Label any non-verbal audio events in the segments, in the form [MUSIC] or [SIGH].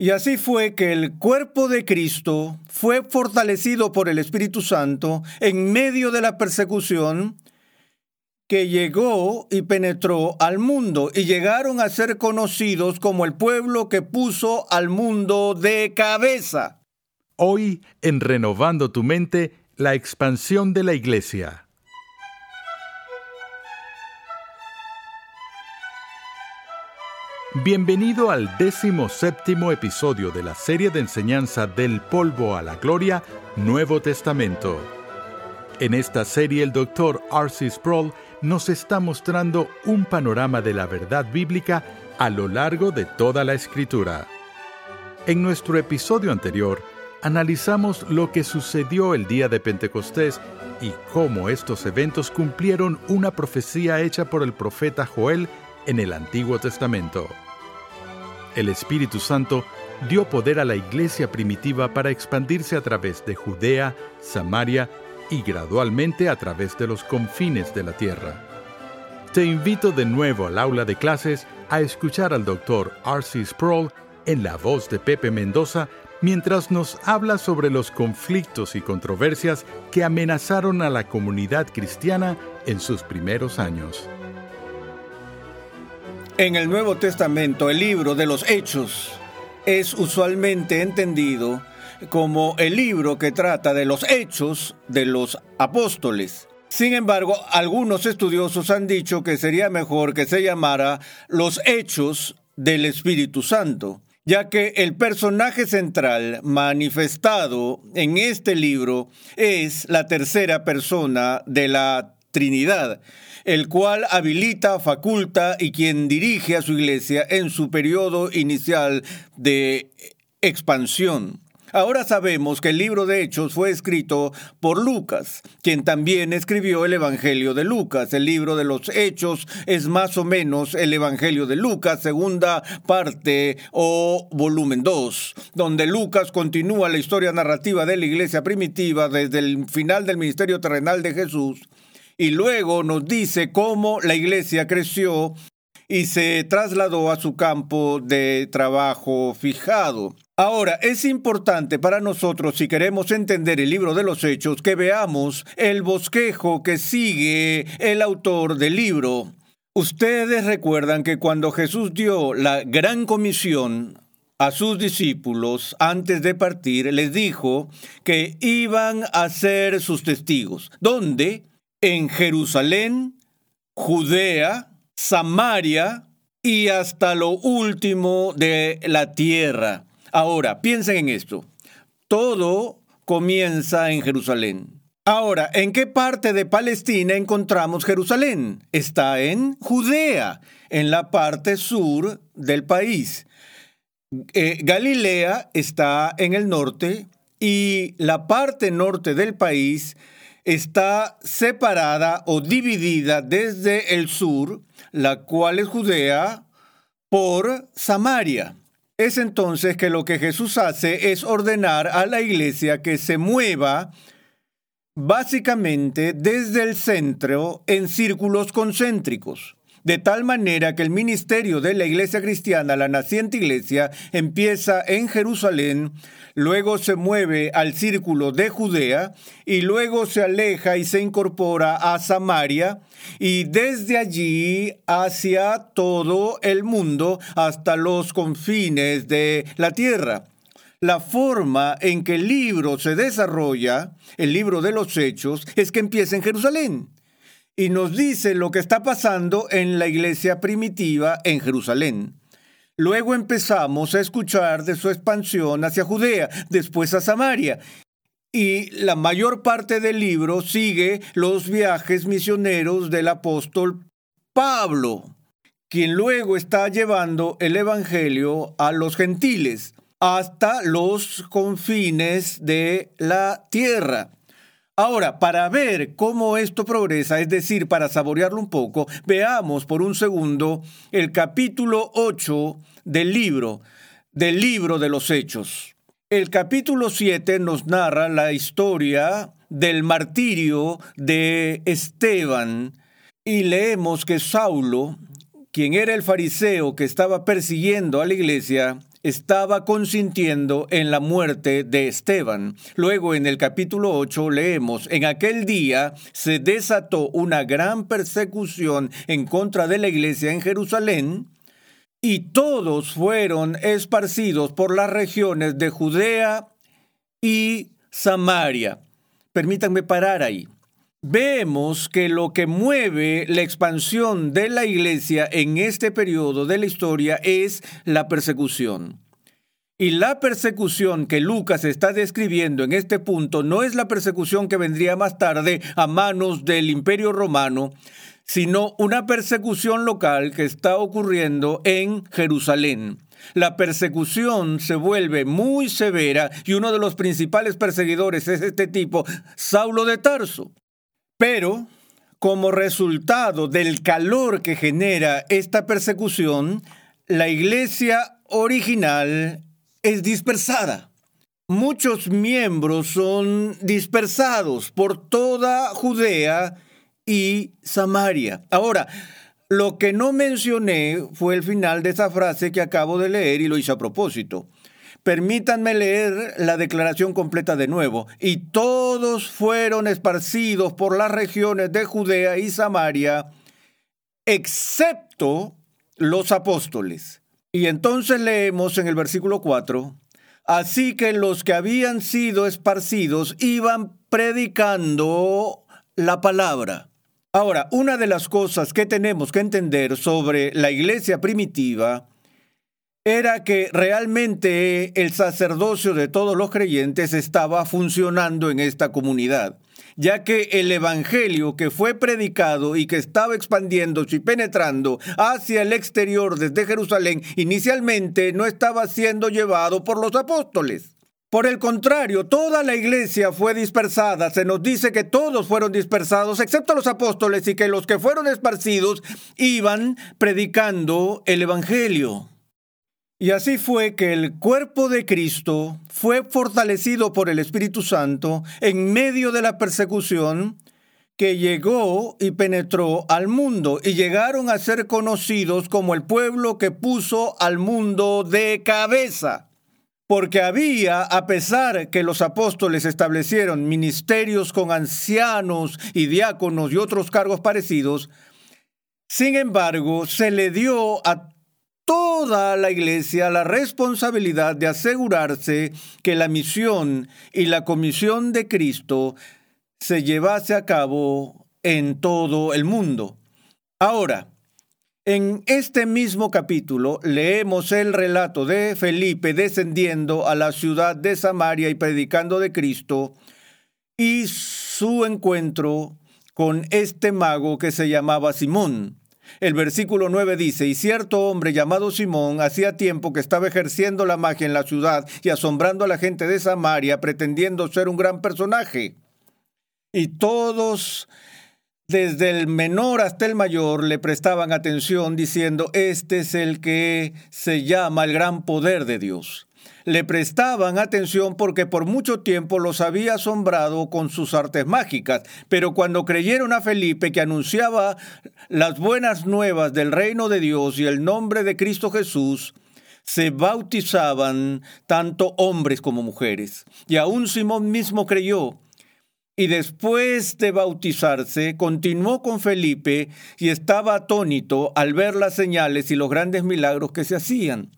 Y así fue que el cuerpo de Cristo fue fortalecido por el Espíritu Santo en medio de la persecución que llegó y penetró al mundo y llegaron a ser conocidos como el pueblo que puso al mundo de cabeza. Hoy, en Renovando tu Mente, la expansión de la Iglesia. Bienvenido al décimo séptimo episodio de la serie de enseñanza Del polvo a la gloria, Nuevo Testamento. En esta serie el doctor R.C. Sproul nos está mostrando un panorama de la verdad bíblica a lo largo de toda la escritura. En nuestro episodio anterior, analizamos lo que sucedió el día de Pentecostés y cómo estos eventos cumplieron una profecía hecha por el profeta Joel en el Antiguo Testamento. El Espíritu Santo dio poder a la iglesia primitiva para expandirse a través de Judea, Samaria y gradualmente a través de los confines de la tierra. Te invito de nuevo al aula de clases a escuchar al doctor R.C. Sproul en la voz de Pepe Mendoza mientras nos habla sobre los conflictos y controversias que amenazaron a la comunidad cristiana en sus primeros años. En el Nuevo Testamento, el libro de los Hechos es usualmente entendido como el libro que trata de los hechos de los apóstoles. Sin embargo, algunos estudiosos han dicho que sería mejor que se llamara los hechos del Espíritu Santo, ya que el personaje central manifestado en este libro es la tercera persona de la Trinidad, el cual habilita, faculta y quien dirige a su iglesia en su periodo inicial de expansión. Ahora sabemos que el libro de Hechos fue escrito por Lucas, quien también escribió el Evangelio de Lucas. El libro de los Hechos es más o menos el Evangelio de Lucas, segunda parte o volumen 2, donde Lucas continúa la historia narrativa de la iglesia primitiva desde el final del ministerio terrenal de Jesús y luego nos dice cómo la iglesia creció y se trasladó a su campo de trabajo fijado. Ahora, es importante para nosotros, si queremos entender el libro de los Hechos, que veamos el bosquejo que sigue el autor del libro. Ustedes recuerdan que cuando Jesús dio la gran comisión a sus discípulos antes de partir, les dijo que iban a ser sus testigos. ¿Dónde? En Jerusalén, Judea, Samaria y hasta lo último de la tierra. Ahora, piensen en esto. Todo comienza en Jerusalén. Ahora, ¿en qué parte de Palestina encontramos Jerusalén? Está en Judea, en la parte sur del país. Eh, Galilea está en el norte y la parte norte del país está separada o dividida desde el sur, la cual es Judea, por Samaria. Es entonces que lo que Jesús hace es ordenar a la iglesia que se mueva básicamente desde el centro en círculos concéntricos de tal manera que el ministerio de la iglesia cristiana, la naciente iglesia, empieza en Jerusalén, luego se mueve al círculo de Judea y luego se aleja y se incorpora a Samaria y desde allí hacia todo el mundo hasta los confines de la tierra. La forma en que el libro se desarrolla, el libro de los hechos, es que empieza en Jerusalén y nos dice lo que está pasando en la iglesia primitiva en Jerusalén. Luego empezamos a escuchar de su expansión hacia Judea, después a Samaria. Y la mayor parte del libro sigue los viajes misioneros del apóstol Pablo, quien luego está llevando el Evangelio a los gentiles hasta los confines de la tierra. Ahora, para ver cómo esto progresa, es decir, para saborearlo un poco, veamos por un segundo el capítulo 8 del libro, del libro de los Hechos. El capítulo 7 nos narra la historia del martirio de Esteban y leemos que Saulo, quien era el fariseo que estaba persiguiendo a la iglesia, estaba consintiendo en la muerte de Esteban. Luego en el capítulo 8 leemos, en aquel día se desató una gran persecución en contra de la iglesia en Jerusalén y todos fueron esparcidos por las regiones de Judea y Samaria. Permítanme parar ahí. Vemos que lo que mueve la expansión de la iglesia en este periodo de la historia es la persecución. Y la persecución que Lucas está describiendo en este punto no es la persecución que vendría más tarde a manos del imperio romano, sino una persecución local que está ocurriendo en Jerusalén. La persecución se vuelve muy severa y uno de los principales perseguidores es este tipo, Saulo de Tarso. Pero, como resultado del calor que genera esta persecución, la iglesia original es dispersada. Muchos miembros son dispersados por toda Judea y Samaria. Ahora, lo que no mencioné fue el final de esa frase que acabo de leer y lo hice a propósito. Permítanme leer la declaración completa de nuevo. Y todos fueron esparcidos por las regiones de Judea y Samaria, excepto los apóstoles. Y entonces leemos en el versículo 4, así que los que habían sido esparcidos iban predicando la palabra. Ahora, una de las cosas que tenemos que entender sobre la iglesia primitiva era que realmente el sacerdocio de todos los creyentes estaba funcionando en esta comunidad, ya que el Evangelio que fue predicado y que estaba expandiéndose y penetrando hacia el exterior desde Jerusalén, inicialmente no estaba siendo llevado por los apóstoles. Por el contrario, toda la iglesia fue dispersada. Se nos dice que todos fueron dispersados, excepto los apóstoles, y que los que fueron esparcidos iban predicando el Evangelio. Y así fue que el cuerpo de Cristo fue fortalecido por el Espíritu Santo en medio de la persecución que llegó y penetró al mundo y llegaron a ser conocidos como el pueblo que puso al mundo de cabeza. Porque había, a pesar que los apóstoles establecieron ministerios con ancianos y diáconos y otros cargos parecidos, sin embargo, se le dio a toda la iglesia la responsabilidad de asegurarse que la misión y la comisión de Cristo se llevase a cabo en todo el mundo. Ahora, en este mismo capítulo leemos el relato de Felipe descendiendo a la ciudad de Samaria y predicando de Cristo y su encuentro con este mago que se llamaba Simón. El versículo 9 dice, y cierto hombre llamado Simón hacía tiempo que estaba ejerciendo la magia en la ciudad y asombrando a la gente de Samaria, pretendiendo ser un gran personaje. Y todos, desde el menor hasta el mayor, le prestaban atención diciendo, este es el que se llama el gran poder de Dios le prestaban atención porque por mucho tiempo los había asombrado con sus artes mágicas, pero cuando creyeron a Felipe que anunciaba las buenas nuevas del reino de Dios y el nombre de Cristo Jesús, se bautizaban tanto hombres como mujeres. Y aún Simón mismo creyó. Y después de bautizarse, continuó con Felipe y estaba atónito al ver las señales y los grandes milagros que se hacían.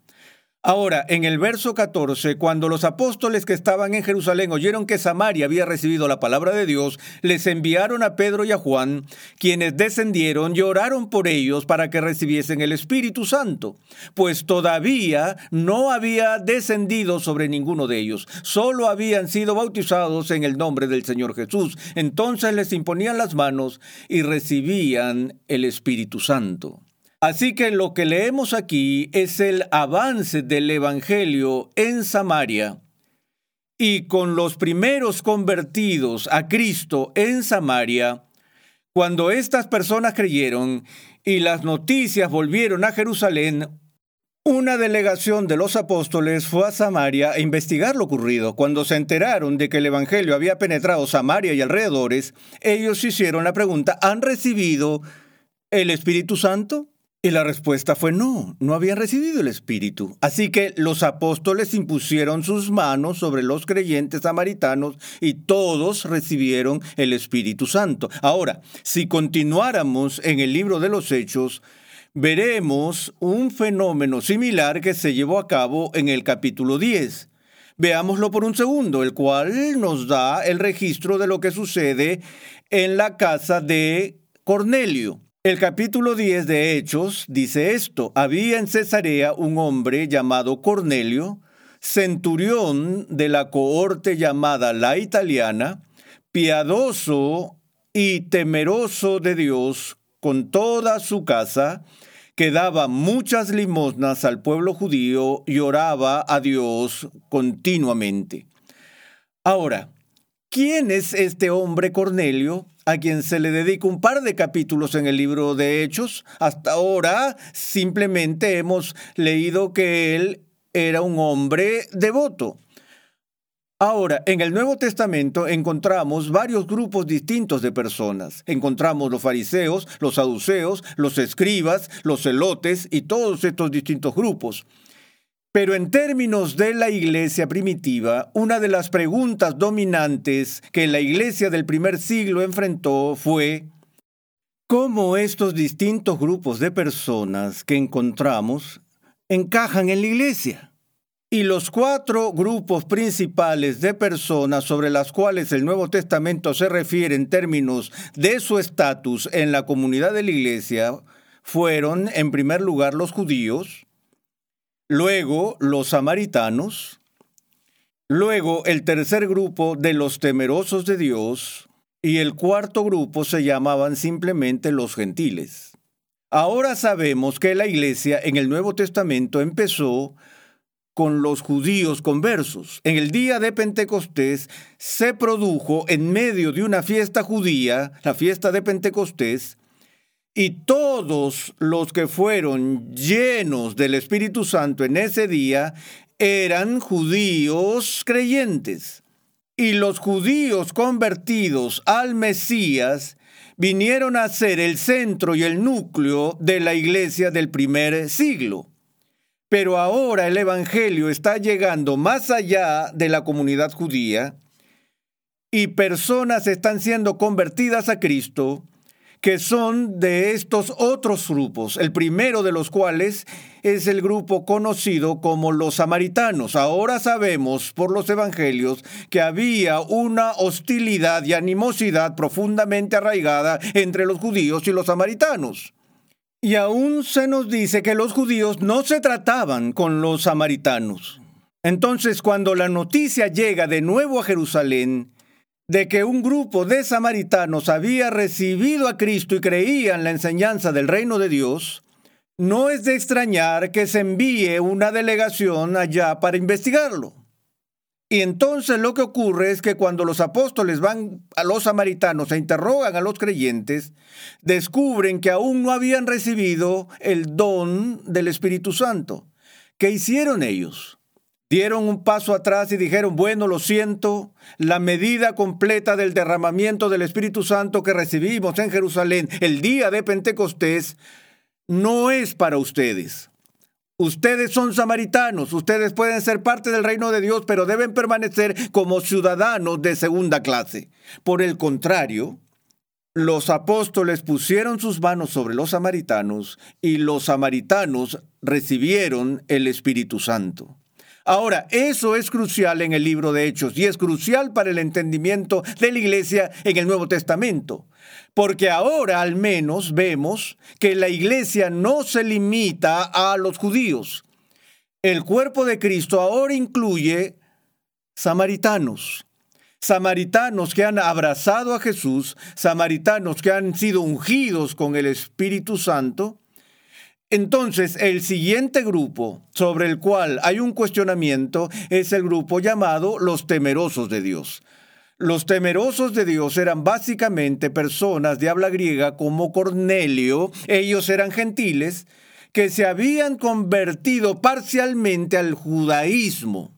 Ahora, en el verso 14, cuando los apóstoles que estaban en Jerusalén oyeron que Samaria había recibido la palabra de Dios, les enviaron a Pedro y a Juan, quienes descendieron y oraron por ellos para que recibiesen el Espíritu Santo, pues todavía no había descendido sobre ninguno de ellos, solo habían sido bautizados en el nombre del Señor Jesús. Entonces les imponían las manos y recibían el Espíritu Santo. Así que lo que leemos aquí es el avance del Evangelio en Samaria y con los primeros convertidos a Cristo en Samaria, cuando estas personas creyeron y las noticias volvieron a Jerusalén, una delegación de los apóstoles fue a Samaria a investigar lo ocurrido. Cuando se enteraron de que el Evangelio había penetrado Samaria y alrededores, ellos hicieron la pregunta, ¿han recibido el Espíritu Santo? Y la respuesta fue no, no habían recibido el Espíritu. Así que los apóstoles impusieron sus manos sobre los creyentes samaritanos y todos recibieron el Espíritu Santo. Ahora, si continuáramos en el libro de los Hechos, veremos un fenómeno similar que se llevó a cabo en el capítulo 10. Veámoslo por un segundo, el cual nos da el registro de lo que sucede en la casa de Cornelio. El capítulo 10 de Hechos dice esto, había en Cesarea un hombre llamado Cornelio, centurión de la cohorte llamada la italiana, piadoso y temeroso de Dios con toda su casa, que daba muchas limosnas al pueblo judío y oraba a Dios continuamente. Ahora, ¿quién es este hombre Cornelio? a quien se le dedica un par de capítulos en el libro de Hechos. Hasta ahora simplemente hemos leído que él era un hombre devoto. Ahora, en el Nuevo Testamento encontramos varios grupos distintos de personas. Encontramos los fariseos, los saduceos, los escribas, los celotes y todos estos distintos grupos. Pero en términos de la iglesia primitiva, una de las preguntas dominantes que la iglesia del primer siglo enfrentó fue cómo estos distintos grupos de personas que encontramos encajan en la iglesia. Y los cuatro grupos principales de personas sobre las cuales el Nuevo Testamento se refiere en términos de su estatus en la comunidad de la iglesia fueron, en primer lugar, los judíos, luego los samaritanos, luego el tercer grupo de los temerosos de Dios y el cuarto grupo se llamaban simplemente los gentiles. Ahora sabemos que la iglesia en el Nuevo Testamento empezó con los judíos conversos. En el día de Pentecostés se produjo en medio de una fiesta judía, la fiesta de Pentecostés, y todos los que fueron llenos del Espíritu Santo en ese día eran judíos creyentes. Y los judíos convertidos al Mesías vinieron a ser el centro y el núcleo de la iglesia del primer siglo. Pero ahora el Evangelio está llegando más allá de la comunidad judía y personas están siendo convertidas a Cristo que son de estos otros grupos, el primero de los cuales es el grupo conocido como los samaritanos. Ahora sabemos por los evangelios que había una hostilidad y animosidad profundamente arraigada entre los judíos y los samaritanos. Y aún se nos dice que los judíos no se trataban con los samaritanos. Entonces, cuando la noticia llega de nuevo a Jerusalén, de que un grupo de samaritanos había recibido a Cristo y creían la enseñanza del reino de Dios, no es de extrañar que se envíe una delegación allá para investigarlo. Y entonces lo que ocurre es que cuando los apóstoles van a los samaritanos e interrogan a los creyentes, descubren que aún no habían recibido el don del Espíritu Santo. ¿Qué hicieron ellos? Dieron un paso atrás y dijeron, bueno, lo siento, la medida completa del derramamiento del Espíritu Santo que recibimos en Jerusalén el día de Pentecostés no es para ustedes. Ustedes son samaritanos, ustedes pueden ser parte del reino de Dios, pero deben permanecer como ciudadanos de segunda clase. Por el contrario, los apóstoles pusieron sus manos sobre los samaritanos y los samaritanos recibieron el Espíritu Santo. Ahora, eso es crucial en el libro de Hechos y es crucial para el entendimiento de la iglesia en el Nuevo Testamento. Porque ahora al menos vemos que la iglesia no se limita a los judíos. El cuerpo de Cristo ahora incluye samaritanos. Samaritanos que han abrazado a Jesús, samaritanos que han sido ungidos con el Espíritu Santo, entonces, el siguiente grupo sobre el cual hay un cuestionamiento es el grupo llamado los temerosos de Dios. Los temerosos de Dios eran básicamente personas de habla griega como Cornelio, ellos eran gentiles, que se habían convertido parcialmente al judaísmo.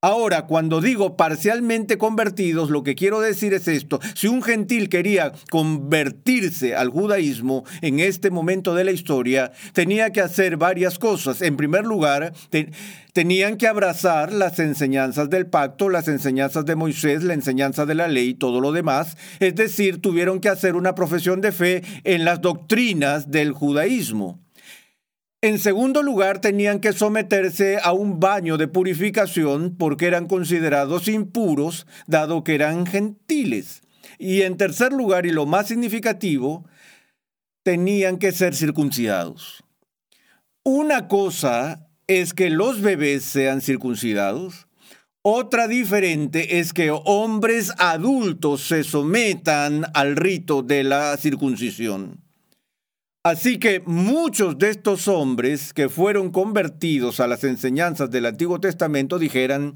Ahora, cuando digo parcialmente convertidos, lo que quiero decir es esto. Si un gentil quería convertirse al judaísmo en este momento de la historia, tenía que hacer varias cosas. En primer lugar, tenían que abrazar las enseñanzas del pacto, las enseñanzas de Moisés, la enseñanza de la ley y todo lo demás. Es decir, tuvieron que hacer una profesión de fe en las doctrinas del judaísmo. En segundo lugar, tenían que someterse a un baño de purificación porque eran considerados impuros, dado que eran gentiles. Y en tercer lugar, y lo más significativo, tenían que ser circuncidados. Una cosa es que los bebés sean circuncidados, otra diferente es que hombres adultos se sometan al rito de la circuncisión. Así que muchos de estos hombres que fueron convertidos a las enseñanzas del Antiguo Testamento dijeran,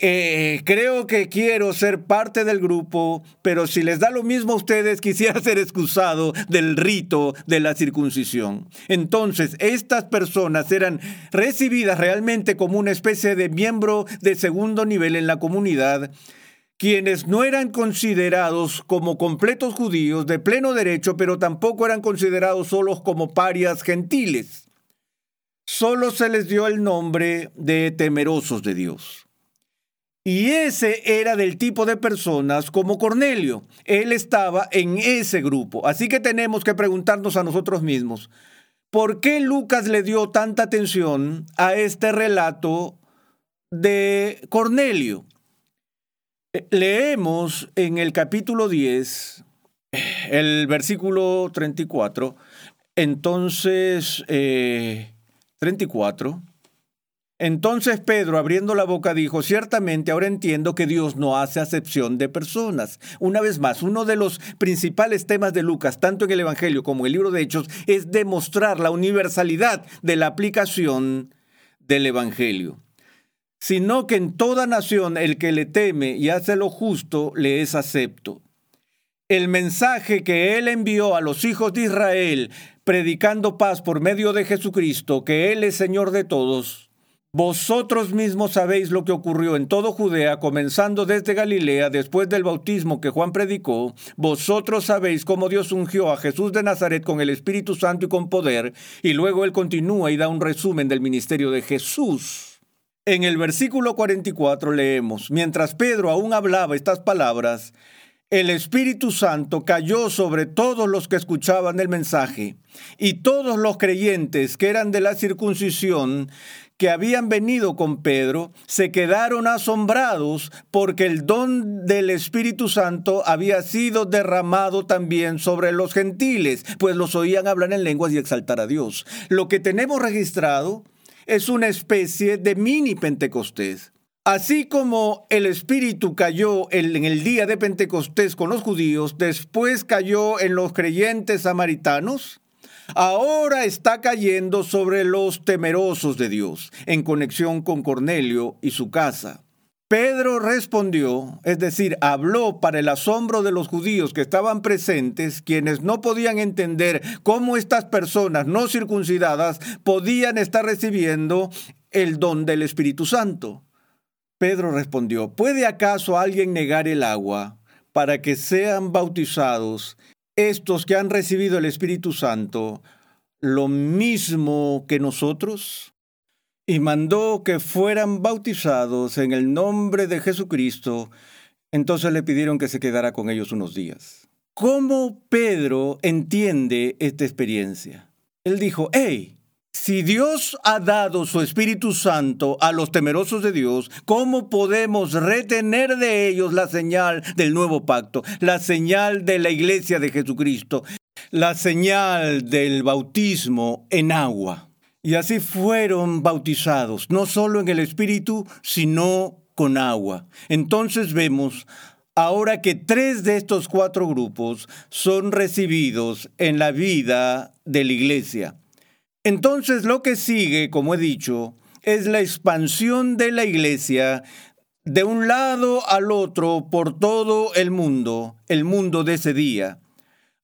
eh, creo que quiero ser parte del grupo, pero si les da lo mismo a ustedes, [LAUGHS] quisiera ser excusado del rito de la circuncisión. Entonces, estas personas eran recibidas realmente como una especie de miembro de segundo nivel en la comunidad quienes no eran considerados como completos judíos de pleno derecho, pero tampoco eran considerados solos como parias gentiles. Solo se les dio el nombre de temerosos de Dios. Y ese era del tipo de personas como Cornelio. Él estaba en ese grupo. Así que tenemos que preguntarnos a nosotros mismos, ¿por qué Lucas le dio tanta atención a este relato de Cornelio? Leemos en el capítulo 10, el versículo 34, entonces, 34. Eh, entonces Pedro, abriendo la boca, dijo, ciertamente ahora entiendo que Dios no hace acepción de personas. Una vez más, uno de los principales temas de Lucas, tanto en el Evangelio como en el libro de Hechos, es demostrar la universalidad de la aplicación del Evangelio sino que en toda nación el que le teme y hace lo justo le es acepto. El mensaje que él envió a los hijos de Israel, predicando paz por medio de Jesucristo, que Él es Señor de todos, vosotros mismos sabéis lo que ocurrió en todo Judea, comenzando desde Galilea, después del bautismo que Juan predicó. Vosotros sabéis cómo Dios ungió a Jesús de Nazaret con el Espíritu Santo y con poder, y luego él continúa y da un resumen del ministerio de Jesús. En el versículo 44 leemos, mientras Pedro aún hablaba estas palabras, el Espíritu Santo cayó sobre todos los que escuchaban el mensaje, y todos los creyentes que eran de la circuncisión, que habían venido con Pedro, se quedaron asombrados porque el don del Espíritu Santo había sido derramado también sobre los gentiles, pues los oían hablar en lenguas y exaltar a Dios. Lo que tenemos registrado es una especie de mini Pentecostés. Así como el Espíritu cayó en el día de Pentecostés con los judíos, después cayó en los creyentes samaritanos, ahora está cayendo sobre los temerosos de Dios, en conexión con Cornelio y su casa. Pedro respondió, es decir, habló para el asombro de los judíos que estaban presentes, quienes no podían entender cómo estas personas no circuncidadas podían estar recibiendo el don del Espíritu Santo. Pedro respondió, ¿puede acaso alguien negar el agua para que sean bautizados estos que han recibido el Espíritu Santo lo mismo que nosotros? Y mandó que fueran bautizados en el nombre de Jesucristo, entonces le pidieron que se quedara con ellos unos días. ¿Cómo Pedro entiende esta experiencia? Él dijo, hey, si Dios ha dado su Espíritu Santo a los temerosos de Dios, ¿cómo podemos retener de ellos la señal del nuevo pacto, la señal de la iglesia de Jesucristo, la señal del bautismo en agua? Y así fueron bautizados, no solo en el Espíritu, sino con agua. Entonces vemos ahora que tres de estos cuatro grupos son recibidos en la vida de la iglesia. Entonces lo que sigue, como he dicho, es la expansión de la iglesia de un lado al otro por todo el mundo, el mundo de ese día,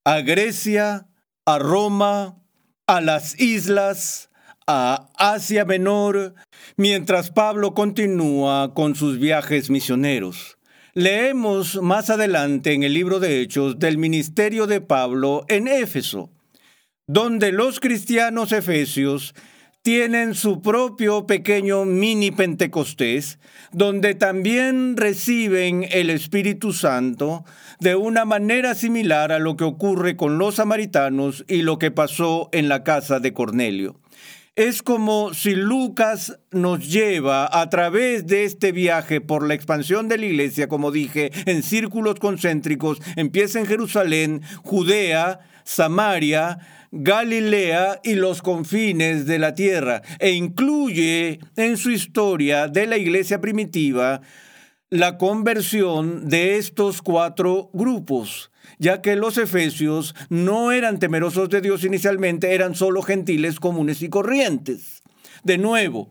a Grecia, a Roma, a las islas, a Asia Menor mientras Pablo continúa con sus viajes misioneros. Leemos más adelante en el libro de Hechos del ministerio de Pablo en Éfeso, donde los cristianos efesios tienen su propio pequeño mini Pentecostés, donde también reciben el Espíritu Santo de una manera similar a lo que ocurre con los samaritanos y lo que pasó en la casa de Cornelio. Es como si Lucas nos lleva a través de este viaje por la expansión de la iglesia, como dije, en círculos concéntricos, empieza en Jerusalén, Judea, Samaria, Galilea y los confines de la tierra, e incluye en su historia de la iglesia primitiva la conversión de estos cuatro grupos, ya que los efesios no eran temerosos de Dios inicialmente, eran solo gentiles comunes y corrientes. De nuevo,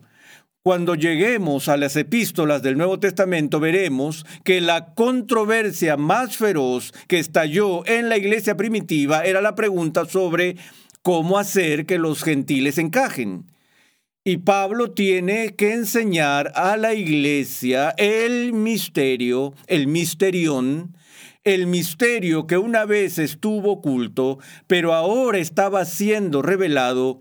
cuando lleguemos a las epístolas del Nuevo Testamento veremos que la controversia más feroz que estalló en la iglesia primitiva era la pregunta sobre cómo hacer que los gentiles encajen. Y Pablo tiene que enseñar a la iglesia el misterio, el misterión, el misterio que una vez estuvo oculto, pero ahora estaba siendo revelado,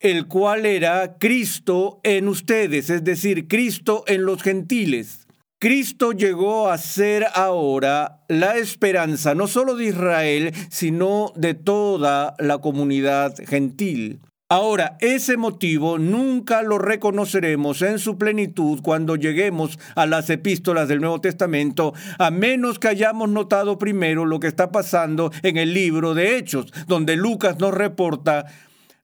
el cual era Cristo en ustedes, es decir, Cristo en los gentiles. Cristo llegó a ser ahora la esperanza no solo de Israel, sino de toda la comunidad gentil. Ahora, ese motivo nunca lo reconoceremos en su plenitud cuando lleguemos a las epístolas del Nuevo Testamento, a menos que hayamos notado primero lo que está pasando en el libro de Hechos, donde Lucas nos reporta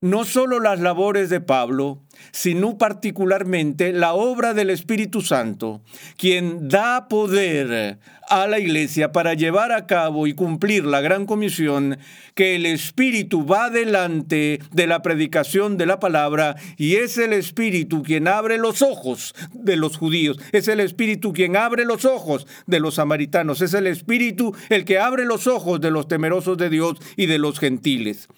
no solo las labores de Pablo, sino particularmente la obra del Espíritu Santo, quien da poder a la iglesia para llevar a cabo y cumplir la gran comisión, que el Espíritu va delante de la predicación de la palabra y es el Espíritu quien abre los ojos de los judíos, es el Espíritu quien abre los ojos de los samaritanos, es el Espíritu el que abre los ojos de los temerosos de Dios y de los gentiles.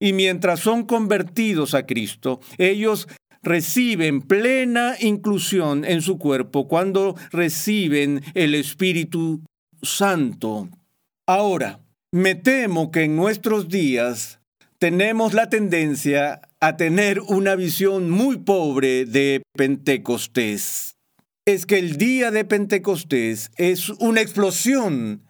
Y mientras son convertidos a Cristo, ellos reciben plena inclusión en su cuerpo cuando reciben el Espíritu Santo. Ahora, me temo que en nuestros días tenemos la tendencia a tener una visión muy pobre de Pentecostés. Es que el día de Pentecostés es una explosión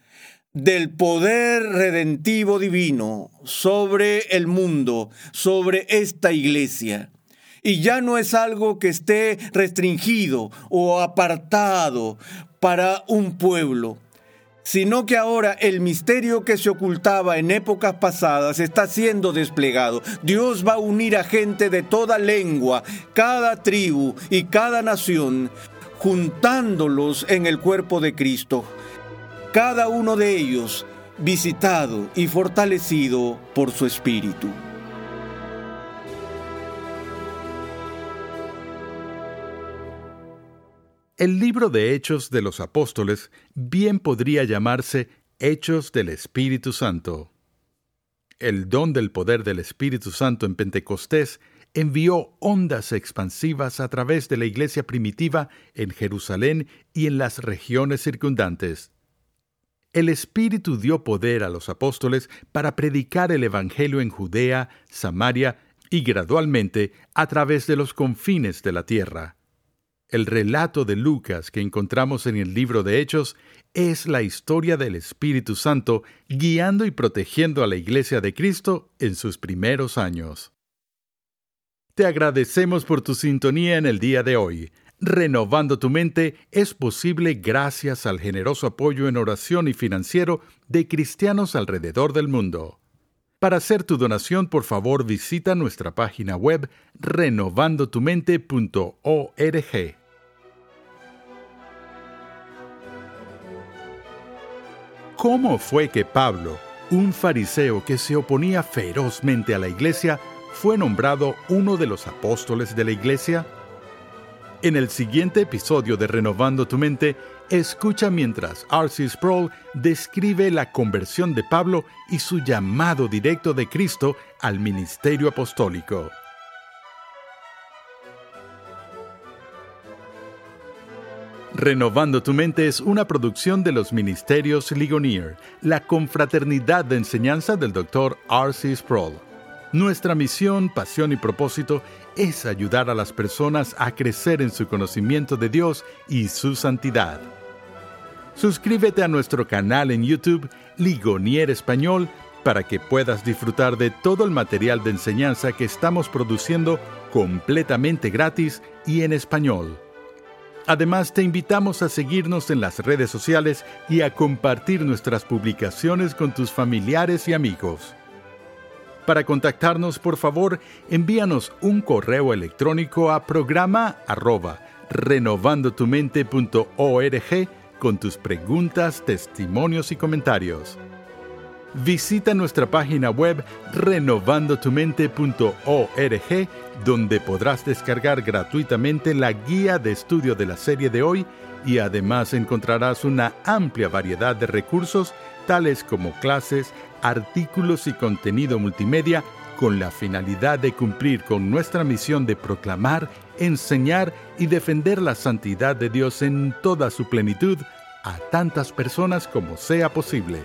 del poder redentivo divino sobre el mundo, sobre esta iglesia. Y ya no es algo que esté restringido o apartado para un pueblo, sino que ahora el misterio que se ocultaba en épocas pasadas está siendo desplegado. Dios va a unir a gente de toda lengua, cada tribu y cada nación, juntándolos en el cuerpo de Cristo cada uno de ellos visitado y fortalecido por su Espíritu. El libro de Hechos de los Apóstoles bien podría llamarse Hechos del Espíritu Santo. El don del poder del Espíritu Santo en Pentecostés envió ondas expansivas a través de la iglesia primitiva en Jerusalén y en las regiones circundantes el Espíritu dio poder a los apóstoles para predicar el Evangelio en Judea, Samaria y gradualmente a través de los confines de la tierra. El relato de Lucas que encontramos en el libro de Hechos es la historia del Espíritu Santo guiando y protegiendo a la Iglesia de Cristo en sus primeros años. Te agradecemos por tu sintonía en el día de hoy. Renovando tu mente es posible gracias al generoso apoyo en oración y financiero de cristianos alrededor del mundo. Para hacer tu donación, por favor, visita nuestra página web renovandotumente.org. ¿Cómo fue que Pablo, un fariseo que se oponía ferozmente a la iglesia, fue nombrado uno de los apóstoles de la iglesia? En el siguiente episodio de Renovando tu Mente, escucha mientras R.C. Sproul describe la conversión de Pablo y su llamado directo de Cristo al ministerio apostólico. Renovando tu mente es una producción de los Ministerios Ligonier, la confraternidad de enseñanza del Dr. R.C. Sproul. Nuestra misión, pasión y propósito es ayudar a las personas a crecer en su conocimiento de Dios y su santidad. Suscríbete a nuestro canal en YouTube, Ligonier Español, para que puedas disfrutar de todo el material de enseñanza que estamos produciendo completamente gratis y en español. Además, te invitamos a seguirnos en las redes sociales y a compartir nuestras publicaciones con tus familiares y amigos. Para contactarnos, por favor, envíanos un correo electrónico a programa arroba renovandotumente.org con tus preguntas, testimonios y comentarios. Visita nuestra página web renovandotumente.org donde podrás descargar gratuitamente la guía de estudio de la serie de hoy y además encontrarás una amplia variedad de recursos tales como clases, artículos y contenido multimedia con la finalidad de cumplir con nuestra misión de proclamar, enseñar y defender la santidad de Dios en toda su plenitud a tantas personas como sea posible.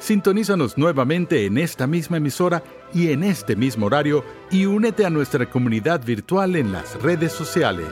Sintonízanos nuevamente en esta misma emisora y en este mismo horario y únete a nuestra comunidad virtual en las redes sociales.